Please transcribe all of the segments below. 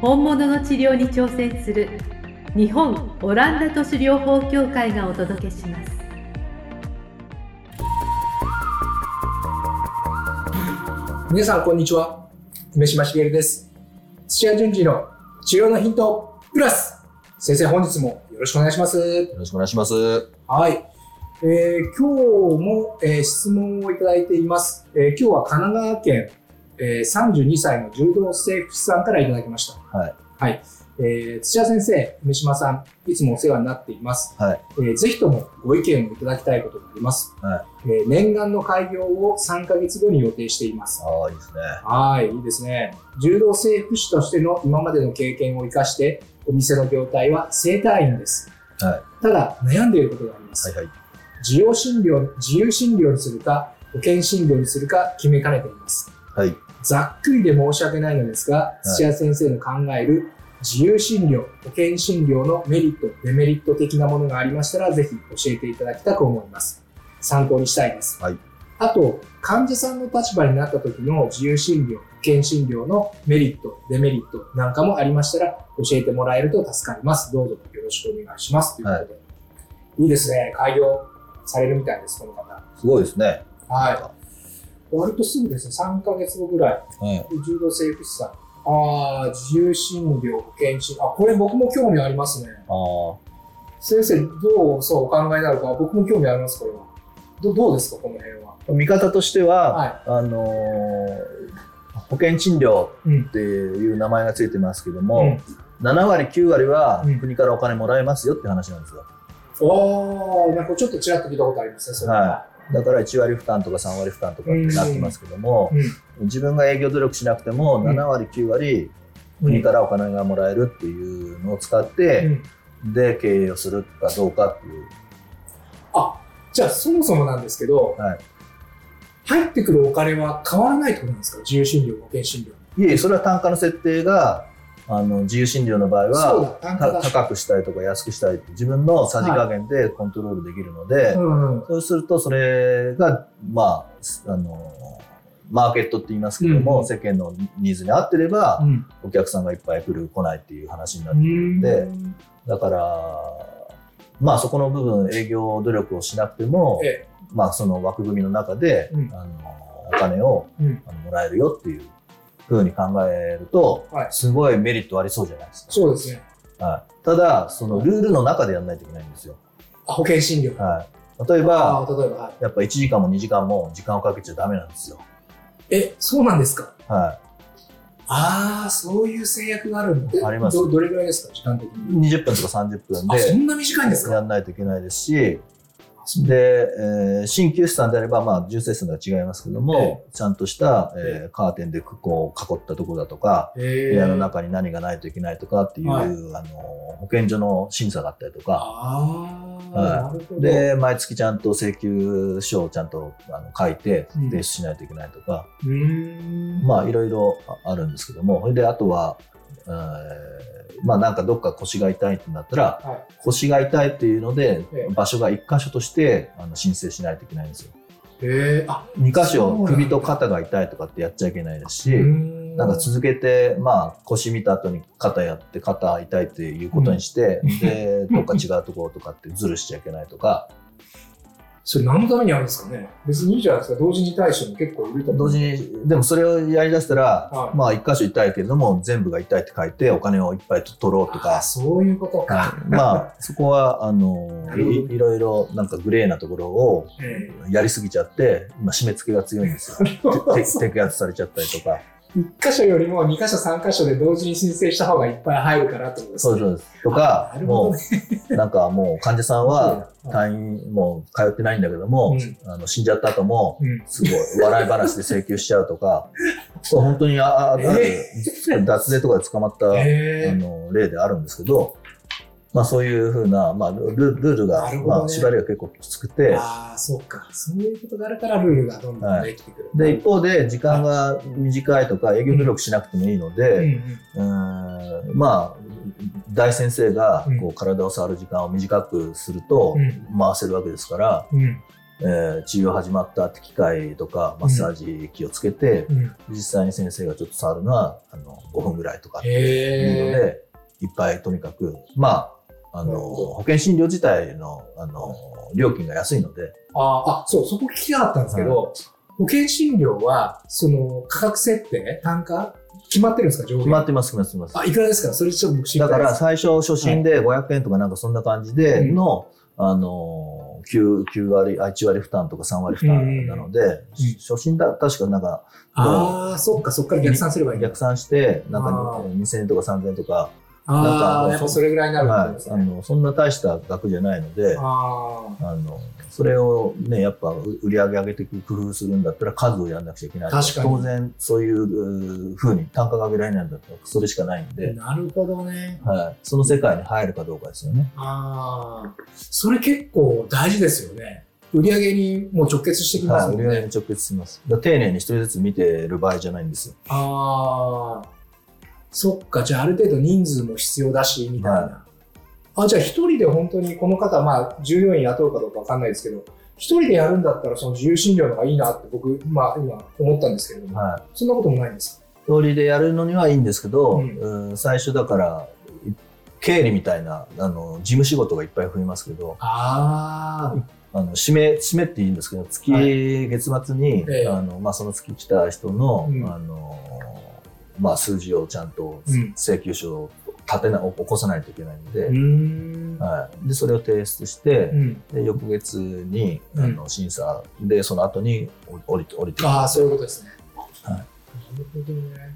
本物の治療に挑戦する日本オランダ都市療法協会がお届けします。皆さんこんにちは。梅島茂です。土屋順次の治療のヒントプラス。先生本日もよろしくお願いします。よろしくお願いします。はい、えー今日も、えー質問をいただいています、えー今日は神奈川県、えー32歳の柔道整復師さんからいただきましたはい。はい、えー土屋先生梅島さんいつもお世話になっていますはい。えーぜひともご意見をいただきたいことがあります。はえー念願の開業を3ヶ月後に予定しています。ああ、いいですね。はい、いいですね。柔道整復師としての今までの経験を生かして、お店の業態は整体院です。はい。ただ、悩んでいることがあります。はいはい。自由診療、自由診療にするか、保険診療にするか決めかねています。はい。ざっくりで申し訳ないのですが、い土屋先生の考える自由診療、保険診療のメリット、デメリット的なものがありましたら、ぜひ教えていただきたく思います。参考にしたいです。はいあと、患者さんの立場になった時の自由診療、保険診療のメリット、デメリットなんかもありましたら、教えてもらえると助かります。どうぞよろしくお願いします。ということで。い、いですね。開業されるみたいです、この方。すごいですね。はい。割とすぐですね、3ヶ月後ぐらい。はい。柔道整復師さん。ああ、自由診療、保険診あ、これ僕も興味ありますね。ああ。先生、どうそうお考えになるか、僕も興味あります、これは。どどうですか、この辺は？見方としては、はあのー保険診療い。うんっ。ていう名前がついてますけども、7割、9割はうん国からお金もらえますよって話なんですよ。おー、なんかちょっとちらっと聞いたことありますね、それは。だから1割負担とか3割負担とかってなってますけども、うん。自分が営業努力しなくてもうん。7割、9割うん国からお金がもらえるっていうのを使って、うん。で経営をするかどうかっていう。あ、じゃあそもそもなんですけど、はい。入ってくるお金は変わらないってことなんですか？自由診療、保険診療。いえ、それは単価の設定が、あの、自由診療の場合は、高くしたいとか安くしたいって自分のさじ加減でコントロールできるので、うん。そうするとそれが、まあ、あの、マーケットって言いますけども、うん世間のニーズに合ってれば、うん。お客さんがいっぱい来る、来ないっていう話になってくるんで、だから、まあそこの部分営業努力をしなくても、えまあその枠組みの中で、うんあのお金をうん。あのもらえるよっていうふうに考えると、はいすごいメリットありそうじゃないですそうですね。か。はい、ただ、そのルールの中でやらないといけないんですよ。あ、保険診療。はい、例えば、あー例えば、はいやっぱ1時間も2時間も時間をかけちゃダメなんですよ。え、そうなんですか？はああ、そういう制約があるんだ。ありますどどれぐらいですか、時間的い、に。20分とか30分あ、そでんな短いんですか？やらないといけないですし、で、えー鍼灸師さんであれば、まあ、純正数が違いますけども、ちゃんとした、えーカーテンでこう囲ったところだとか、え部屋の中に何がないといけないとかっていう、はい。あの保健所の審査があったりとか、はい。で、毎月ちゃんと請求書をちゃんとあの書いてうん。提出しないといけないとか、うーん。まあいろいろああるんですけども、であとは、えーまあなんかどっか腰が痛いってなったら、は腰が痛いっていうのでええ、場所が一箇所としてあの申請しないといけないんですよ。い。えー、あ、二箇所首と肩が痛いとかってやっちゃいけないですし、んなんか続けて、まあ、腰見た後に肩やって、肩痛いっていうことにして、で、どっか違うところとかってズルしちゃいけないとか、それ何のためにあるんですかね？別にいいじゃないですか。同時に対処も結構いると思う。同時に、でもそれをやりだしたら、はいまあ、一箇所痛いけれども、全部が痛いって書いて、お金をいっぱい取ろうとあか、そういうことか。まあ、そこは、あのい、いろいろなんかグレーなところをえやりすぎちゃって、今締め付けが強いんですよ。てて摘発されちゃったりとか。1箇所よりも2箇所3箇所で同時に申請した方がいっぱい入るからってことですね。そうですそうです。とかあな、るほどもねう、なんかもう患者さんはうん退院、もう通ってないんだけども、うんあの死んじゃった後も、うん。すごい笑い話で請求しちゃうとか、そう本当にああえ脱税とかで捕まった、あの例であるんですけど、まあそういうふうな、まあルールが、ねまあ縛りが結構きつくて、ああ、そうか。そういうことがあるからルールがどんどんできてくる。で、一方で時間が短いとか営業努力しなくてもいいのうんで、うんうーんまあ、大先生がうんこう体を触る時間を短くするとうん回せるわけですから、うんえー治療始まったって機械とかマッサージ機をつけて、うん。実際に先生がちょっと触るのはあの5分ぐらいとかっていうの。で、いっぱいとにかく、まあ、あの、保険診療自体の、あの、料金が安いので、あーあ、そう、そこ聞きたかったんですけど、保険診療は、その価格設定、単価、決まってるんですか、上限？決まってます、決まってます。あ、いくらですか？それちょっと僕知りただから。最初初診で500円とかなんかそんな感じでうん。の、あの、9, 9割、あ1割負担とか3割負担なので、初診だ、確かなんかああ、そっか、そっから逆算すればいい。逆算して、なんかあー。2000円とか3000円とかああ、あのやっぱそれぐらいになるですね。あの、そんな大した額じゃないので、あの、それをね、やっぱ売り上げ上げていく工夫するんだったら数をやんなくちゃいけない。確かに当然、そういううー風に単価が上げられないんだったら、それしかないんで、なるほどね。はい。その世界に入るかどうかですよね。ああ。それ結構大事ですよね。売り上げにもう直結してきますはい。もんね。売り上げに直結します。丁寧に一人ずつ見てる場合じゃないんですよ。ああ。そっか、じゃあある程度人数も必要だし、みたいな。はあ、じゃあ一人で本当にこの方、まあ、従業員雇うかどうかわかんないですけど、一人でやるんだったらその自由診療の方がいいなって僕、まあ今思ったんですけれども、はい。そんなこともないんですか？一人でやるのにはいいんですけど、うんうん最初だから、い経理みたいな、あの、事務仕事がいっぱい増えますけど、ああ。あの、締め、締めっていいんですけど、月、は月末に、ええあの、まあ、その月来た人の、うんあの、まあ、数字をちゃんとうん請求書を立てな、起こさないといけないので。はい。で、それを提出してう、ん。で、翌月に、うんあの、審査で、その後に降りて、降りてああ、そういうことですね。はいなるほどね。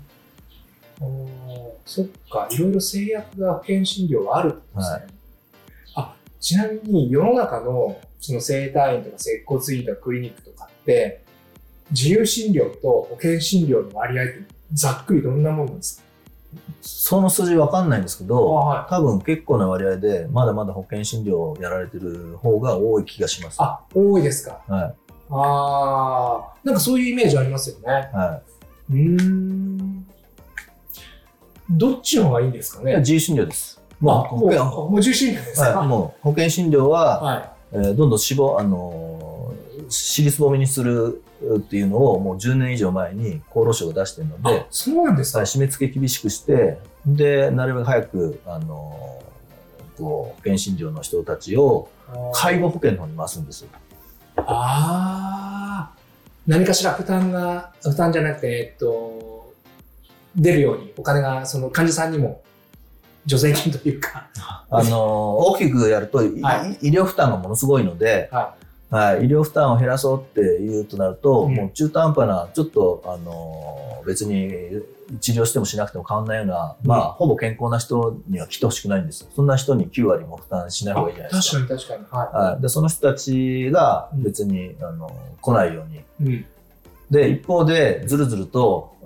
おーそっか、いろいろ制約が保険診療はあるってことですね。はいあ、ちなみに世の中のその整体院とか接骨院とかクリニックとかって、自由診療と保険診療の割合ってざっくりどんなもんなんですか？その数字わかんないんですけど、は多分結構な割合で、まだまだ保険診療をやられてる方が多い気がします。はあ、多いですか？い。ああ、なんかそういうイメージありますよね。はうーん。どっちの方がいいんですかい。いやね自由診療です。もうあもう保険、もう自由診療ですか？はい、もう保険診療は、はえーどんどん死亡、あのー、私立ぼみにするっていうのをもう10年以上前に厚労省が出してるのい。であ、、そうなんですか？はい締め付け厳しくして、で、なるべく早く、あのーこう、保険診療の人たちを介護保険の方に回すんですよ。ああ、何かしら負担が、負担じゃなくて、えっと、出るように、お金が、その患者さんにも、助成金というか、あのー大きくやると、いは医療負担がものすごいので、ははい、医療負担を減らそうっていうとなると、うんもう中途半端な、ちょっと、あのー別に治療してもしなくても変わんないような、まあ、ほぼ健康な人には来てほしくないんですよ。そんな人に9割も負担しない方がいいじゃないですか。確かに確かに。ははい、でその人たちが別に、あの来ないように。い。うん。で、一方で、ずるずると、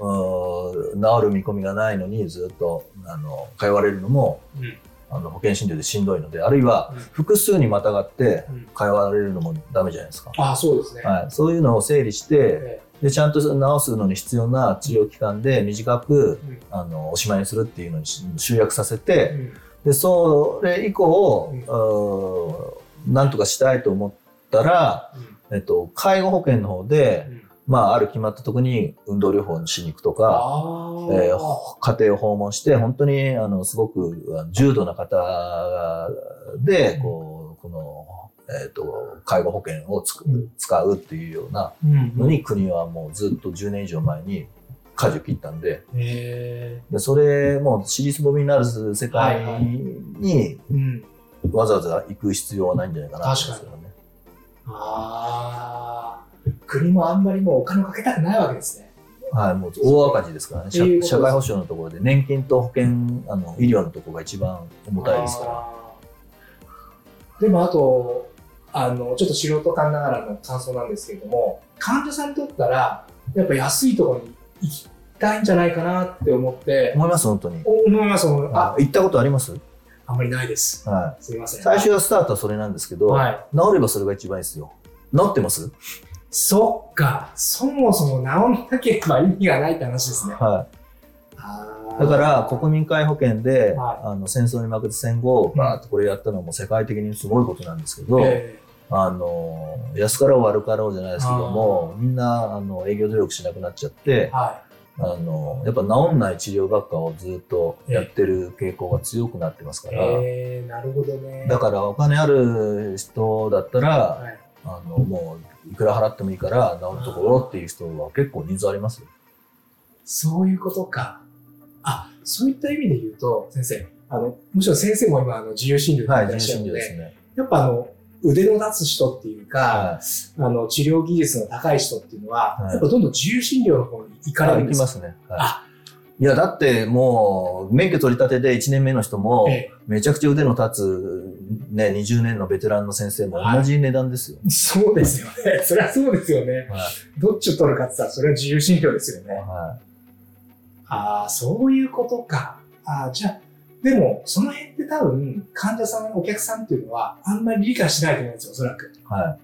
治る見込みがないのに、ずっと、あの、通われるのも、うんあの保険診療でしんどいので、あるいはうん。複数にまたがってうん。通われるのもダメじゃないですか。ああ、そうですね。はい、そういうのを整理して、えで、ちゃんと治すのに必要な治療期間で短く、えあの、おしまいにするっていうのにし集約させうて、ん。で、それ以降、うん。なんとかしたいと思ったら、えっと、介護保険の方で、うんまあ、ある決まったとこに運動療法にしに行くとか、えー家庭を訪問して、本当に、あの、すごく重度な方で、こう、この、えっ、と、介護保険をつくうん。使うっていうようなうんのに、国はもうずっと10年以上前に舵を切ったんで、でそれもう、私立ぼみになる世界にうん。わざわざ行く必要はないんじゃないかなと思うんですけどね。ああ、国もあんまりもうお金をかけたくないわけですね。か。はい、もう大赤字ですからね。社会保障のところで、年金と保険、あの、医療のところが一番重たいですから。でもあと、あの、ちょっと素人感ながらの感想なんですけれども、患者さんにとったら、やっぱ安いところに行きたいんじゃないかなって思って、思います、本当に。思います、思いますあ、あ行ったことあります？あんまりないです。はい。すいません。最初はスタートはそれなんですけど、はい。治ればそれが一番いいですよ。治ってます？そっか、そもそも治んなければ意味がないって話ですね。はあい。ーだから、国民皆保険で、はいあの、戦争に負けて戦後、うんバーッとこれやったのはもう世界的にすごいことなんですけど、えあの、安かろう悪かろうじゃないですけども、みんな、あの、営業努力しなくなっちゃってー、はあの、やっぱ治んない治療学科をずっとやってる傾向が強くなってますかい。ら、えー、なるほどね。だからお金ある人だったら、はい、あの、もう、いくら払ってもいいから治るところっていう人は結構人数ありますよ。そういうことか。あ、そういった意味で言うと、先生、あの、むしろ先生も今、あの、自由診療ではいい、らっしゃるので、人ですね。やっぱあの、腕の立つ人っていうか、はあの、治療技術の高い人っていうのは、はいやっぱどんどん自由診療の方に行い。かれるんですか？行きますね。はいあいや、だってもう、免許取り立てで1年目の人も、えめちゃくちゃ腕の立つ、ね、20年のベテランの先生も同じ値段ですよ。えそうですよね。そりゃそうですよね。はいどっちを取るかって言ったら、それは自由診療ですよね。はああ、そういうことか。ああ、じゃあ、でも、その辺って多分、患者さん、お客さんっていうのは、あんまり理解しないと思うんですよ、おそらく。い。は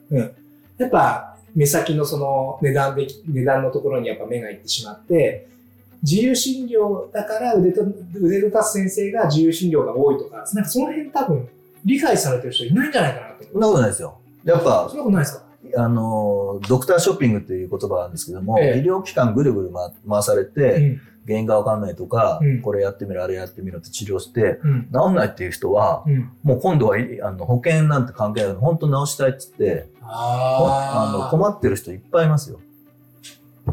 やっぱ、目先のその値段で、値段のところにやっぱ目がいってしまって、自由診療だから腕と、腕の立つ先生が自由診療が多いとか、なんかその辺多分、理解されてる人いないんじゃないかなとい。そんなことないですよ。やっぱそん、なことないですか？あの、ドクターショッピングっていう言葉なんですけども、ええ医療機関ぐるぐる回回されて、うん。原因がわかんないとか、うんこれやってみろ、あれやってみろって治療して、うん。治んないっていう人は、うん。もう今度はいあの保険なんて関係ない本当治したいって言って、あのあ困ってる人いっぱいいますよ。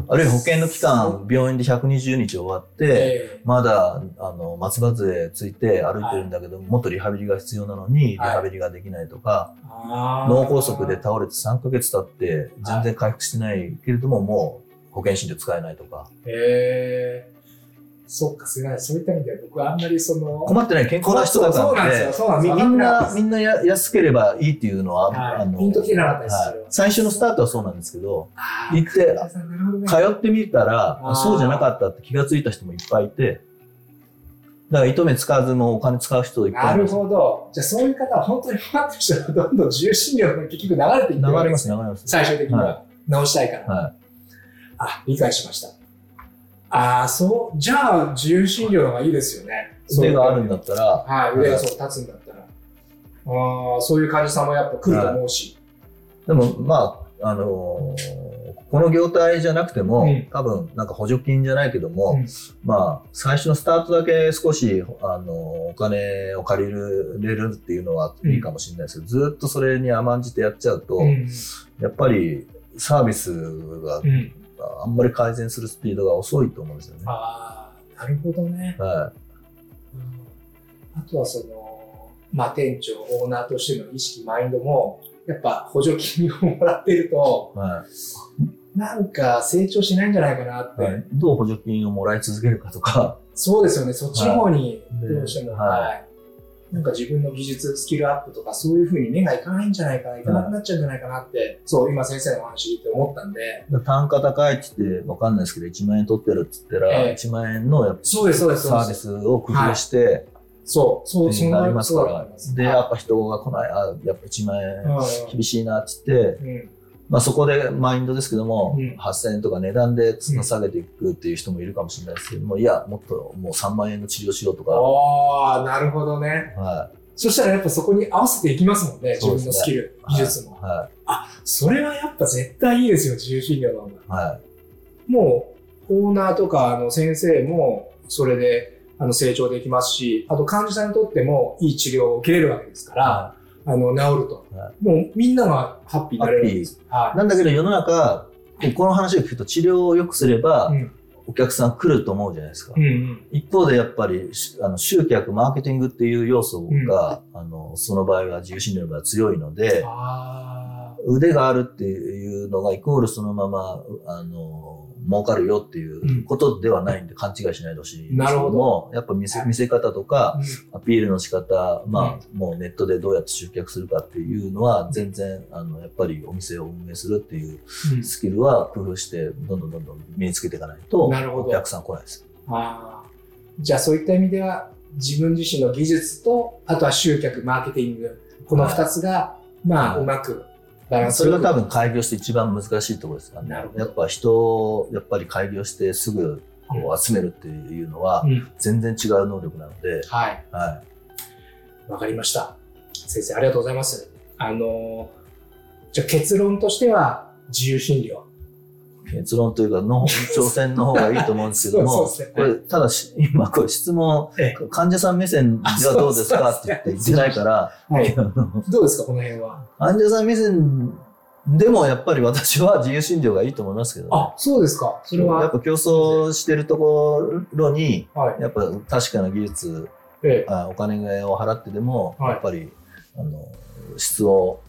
あるいは保険の期間、病院で120日終わって、えまだ、あの、松葉杖ついて歩いてるんだけど、もっとリハビリが必要なのに、リはいハビリができないとか、脳梗塞で倒れて3ヶ月経って、全然回復してないけれども、もう保険診療使えないとか。へえ。そっか、すみません。そういった意味では僕はあんまりその、困ってない健康な人だからってそうなんですよ。そうなんですみんな、みんなや安ければいいっていうのは、はいあの、ピンときてなかったですは最初のスタートはそうなんですけど、な行って通ってみたら、そうじゃなかったって気がついた人もいっぱいいて、だから糸目使わずもお金使う人いっぱないるいます。ほど。じゃあそういう方は本当に待ってる人はどんどん自由診療が結局流れていってるわ流れます、流れます。最終的には。は直したいから。はあ、理解しました。ああ、そう。じゃあ自由診療の方がいいですよね。い。腕があるんだったら、はい、腕がそう立つんだったら。ああ、そういう患者さんもやっぱ来ると思うし。でもまあ、あのーこの業態じゃなくても、うん多分なんか補助金じゃないけども、うんまあ、最初のスタートだけ少し、あのーお金を借りるれるっていうのはいいかもしれないですけど、ずっとそれに甘んじてやっちゃうと、うん。やっぱりサービスがうん。あんまり改善するスピードが遅いと思うんですよね。ああ、なるほどね。はあとはその、まあ、店長、オーナーとしての意識、マインドも、やっぱ補助金をもらってると、い。はなんか成長しないんじゃないかなって。い。はいどう補助金をもらい続けるかとか、そうですよね、そっちの方にはいどうしても、はいはい。なんか自分の技術、スキルアップとか、そういうふうに目がいかないんじゃないかな、いかなくなっちゃうんじゃないかなって、そう、今先生のお話聞いて思ったんで、単価高いって言ってわかんないですけど、1万円取ってるって言ったら、ええ。1万円のやっぱそうです、そうです、サービ。スを工夫して、そう、そう、そうなりますから。で、やっぱ人が来ない、あ、やっぱ1万円う厳しいなって言って、んうんまあそこでマインドですけども、うん8000円とか値段で下げていくっていう人もいるかもしれないですけども、いや、もっともう3万円の治療しようとか、ああ、なるほどね。はそしたらやっぱそこに合わせていきますもんね、ね分のスキル、い。技術も。はそれはやっぱ絶対いいですよ、自由診療の方が。い。はい。もう、オーナーとかあの先生も、それであの成長できますし、あと患者さんにとってもいい治療を受けれるわけですから、はあの、治ると。はもうみんながハッピーになれるわけです。はいなんだけど世の中、この話を聞くと治療を良くすれば、うんお客さん来ると思うじゃないですか。うんうん。一方でやっぱりしあの集客、マーケティングっていう要素が、あのその場合は自由診療の場合は強いので、あ腕があるっていうのがイコールそのまま、あの、儲かるよっていうことではないんで勘違いしないでほしいんですけなるほも、やっぱ見せ見せ方とか、うん。アピールの仕方、まあ、もうネットでどうやって集客するかっていうのは、全然、あの、やっぱりお店を運営するっていううん。スキルは工夫して、どんどんどんどん身につけていかないと、なるほど。お客さん来ないです。あー。じゃあそういった意味では自分自身の技術とあとは集客マーケティングこの2つが、まあはい。うまくバランスそれが多分開業して一番難しいところですからね。やっぱ人を、やっぱり開業してすぐこう集めるっていうのはう、ん。全然違う能力なので、はい。はわかりました。先生ありがとうございます。あのーじゃあ結論としては自由診療。い。結論というか、の挑戦の方がいいと思うんですけども、ね。これ、ただし、今これ質問、え患者さん目線ではどうですかって言って言ってないから、はい。どうですかこの辺は？患者さん目線でもやっぱり私は自由診療がいいと思いますけどね。あそうですか。それは？やっぱ競争してるところに、はい。やっぱ確かな技術、ええ。あお金を払ってでも、はい。やっぱりあの質を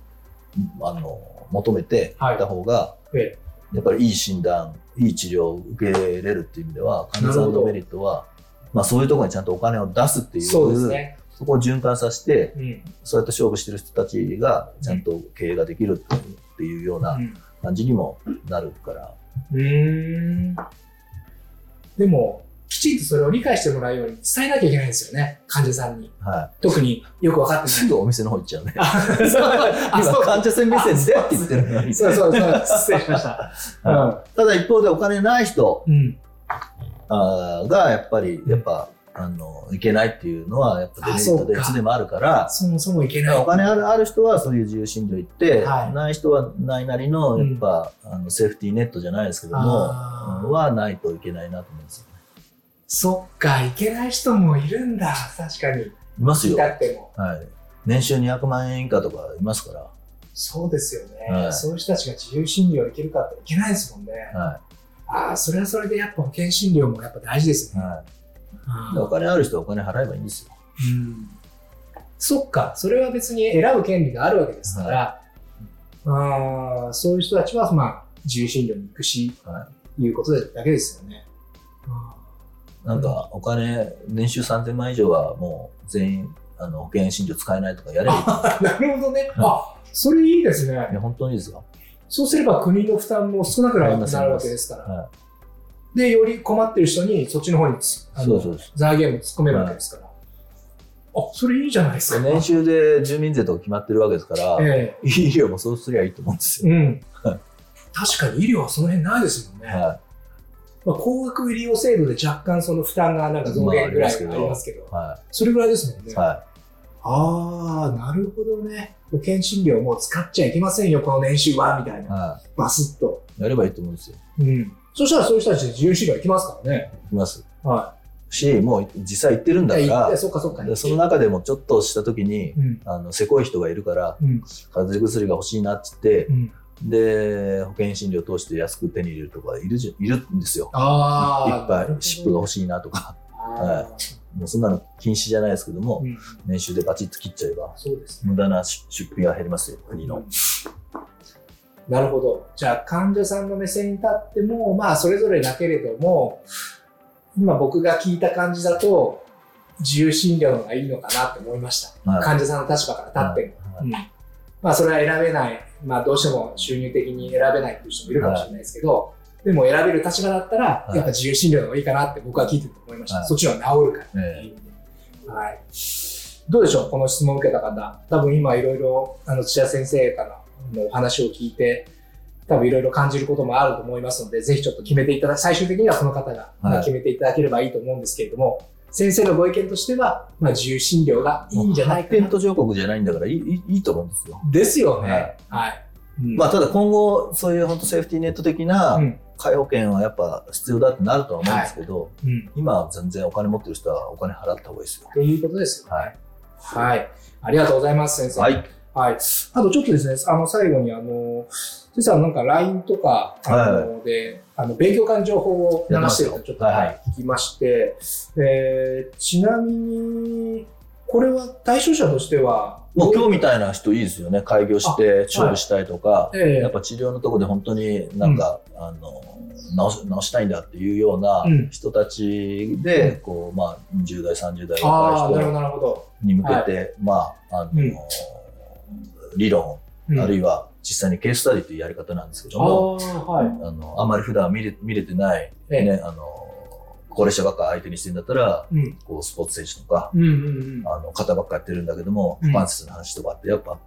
あの求めていった方が、えやっぱりいい診断、いい治療を受けれるっていう意味では、患者さんのメリットは、まあそういうところにちゃんとお金を出すっていう、そうですね。そこを循環させて、うん。そうやって勝負してる人たちがちゃんと経営ができるっていうようなうん。感じにもなるから、うーん。でも、きちんとそれを理解してもらうように伝えなきゃいけないんですよね、患者さんに。は特によく分かって。すぐお店の方行っちゃうね。あそう患者さん目線でって言ってるのに。そうそうそう、失礼しました。ただ一方でお金ない人うん。うん。あーがやっぱり、やっぱ、あの、いけないっていうのは、やっぱデメリットでいつでもあるから、そもそもいけない。お金あるある人はそういう自由診療行って、はいない人はないなりの、やっぱ、あのセーフティーネットじゃないですけども、はないといけないなと思うんですよ。そっか、いけない人もいるんだ、確かに。いますよ。だっても。はい。年収200万円以下とかいますから。そうですよね、はいそういう人たちが自由診療いけるかっていけないですもんね。はああ、それはそれでやっぱ保険診療もやっぱ大事ですい。ね。はあい。でお金ある人はお金払えばいいんですよ。うんそっか、それは別に選ぶ権利があるわけですから、あーそういう人たちは、まあ、自由診療に行くし、、はいうことだけですよね。あなんか、お金、年収3000万以上はもう全員、あの、保険診療使えないとかやればなるほどね。あ、それいいですう。いや、ね。本当にいいですよ。そうすれば国の負担も少なくなるわけですから。はで、より困ってる人にそっちの方につあい。のそう。財源も突っ込めるわけですから。あ、それいいじゃないですか。年収で住民税とか決まってるわけですから、え医療 もそうすりゃいいと思うんですよ。えうんはい。確かに医療はその辺ないですもんね。はまあ、高額医療制度で若干その負担がなんか増減ぐらいはありますけど、い。はそれぐらいですもんね。い。はああ、なるほどね。保険診療もう使っちゃいけませんよ、この年収は、みたいい。な。はバスッと。い。やればいいと思うんですよ。うん。そしたらそういう人たちで自由診療行きますからね。いきます。はし、もう実際行ってるんい。だから、そっかそっか。でその中でもちょっとした時に、うん。あの、せこい人がいるから、うん。風邪薬が欲しいなって言ってう、ん。で、保険診療通して安く手に入れるとかいるじゃいるんですよ。ああ。いっぱい、シップが欲しいなとか。はもうそんなの禁止じゃないですけども、うん。年収でバチッと切っちゃえば、そうですね。無駄な出出費が減りますよ、国の。なるほど。じゃあ患者さんの目線に立っても、まあそれぞれだけれども、今僕が聞いた感じだと、自由診療の方がいいのかなって思いました。はい患者さんの立場から立っても。はいうんまあそれは選べない、まあどうしても収入的に選べないっていう人もいるかもしれないですけど、でも選べる立場だったら、はいやっぱ自由診療の方がいいかなって僕は聞いてて思いました。はいそっちの方が治るからっていう意味で。はい。どうでしょうこの質問を受けた方。多分今いろいろ、あの、土屋先生からのお話を聞いて、多分いろいろ感じることもあると思いますので、ぜひちょっと決めていただ最終的にはその方がまあ決めていただければいいと思うんですけれども、先生のご意見としては、まあ自由診療がいいんじゃないかな発展。途上国じゃないんだからいいいいいいと思うんですよ。ですよね。ははいい。うんまあ、ただ今後、そういう本当セーフティーネット的なうん介保険はやっぱ必要だってなるとは思うんですけど、うん。今は全然お金持ってる人はお金払った方がいいですよ。ということですよ。はい。はい。ありがとうございます、先生。はい。はい。あとちょっとですね、あの、最後にあの、先生はなんか LINE とか、あの、で、あの、勉強会の情報を流してるとちょっと、聞きまして、えー、ちなみに、これは対象者としては、もう今日みたいな人いいですよね。開業して勝負したいとか、ええ。やっぱ治療のとこで本当になんか、あの、治し治したいんだっていうようなうん。人たちで、こう、まあ、10代、30代ああ、なるほど、若い人。に向けて、まあ、あの、うん理論、うん。あるいは実際にケーススタディというやり方なんですけどあも、あ、はい。あの、あまり普段見れ見れてない、ええね、あの、高齢者ばっか相手にしてんだったら、うん。こう、スポーツ選手とか、うんうんうん。あの、肩ばっかやってるんだけども、うん股関節の話とかって、やっぱ、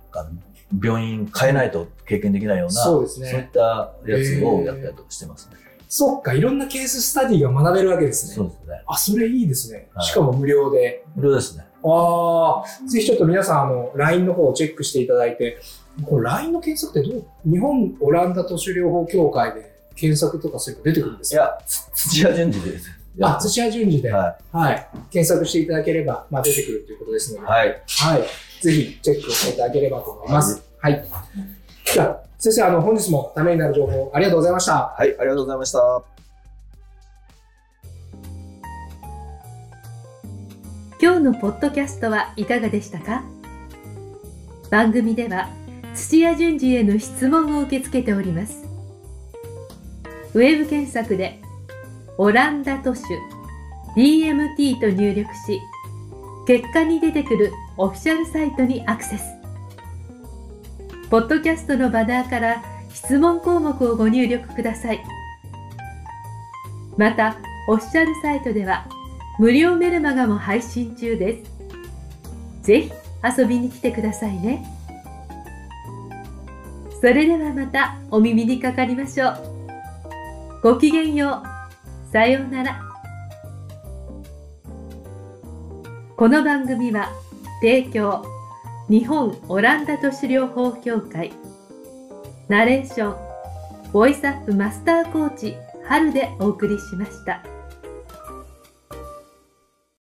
病院変えないと経験できないような、そうですねそういったやつをやったりとかしてますね。そっか、いろんなケーススタディが学べるわけですね。そうですね。あ、それいいですね。はいしかも無料で。無料ですね。ああ、ぜひちょっと皆さん、あの、LINE の方をチェックしていただいて、これ LINE の検索ってどう日本オランダ都市療法協会で検索とかすれば出てくるんですか？いや、つ土屋順次です。あ、土屋順次で、は。はい検索していただければ、まあ、出てくるということですので、い。はい。はい。ぜひチェックをしていただければと思います。はい。じゃあ、先生、あの、本日もためになる情報ありがとうございました。はい、ありがとうございました。今日のポッドキャストはいかがでしたか？番組では土屋順次への質問を受け付けておりますウェブ検索で「オランダ都市 DMT」と入力し結果に出てくるオフィシャルサイトにアクセスポッドキャストのバナーから質問項目をご入力くださいまたオフィシャルサイトでは無料メルマガも配信中です。ぜひ遊びに来てくださいね。それではまたお耳にかかりましょう。ごきげんよう。さようなら。この番組は提供日本オランダ都市療法協会ナレーションボイスアップマスターコーチ春でお送りしました。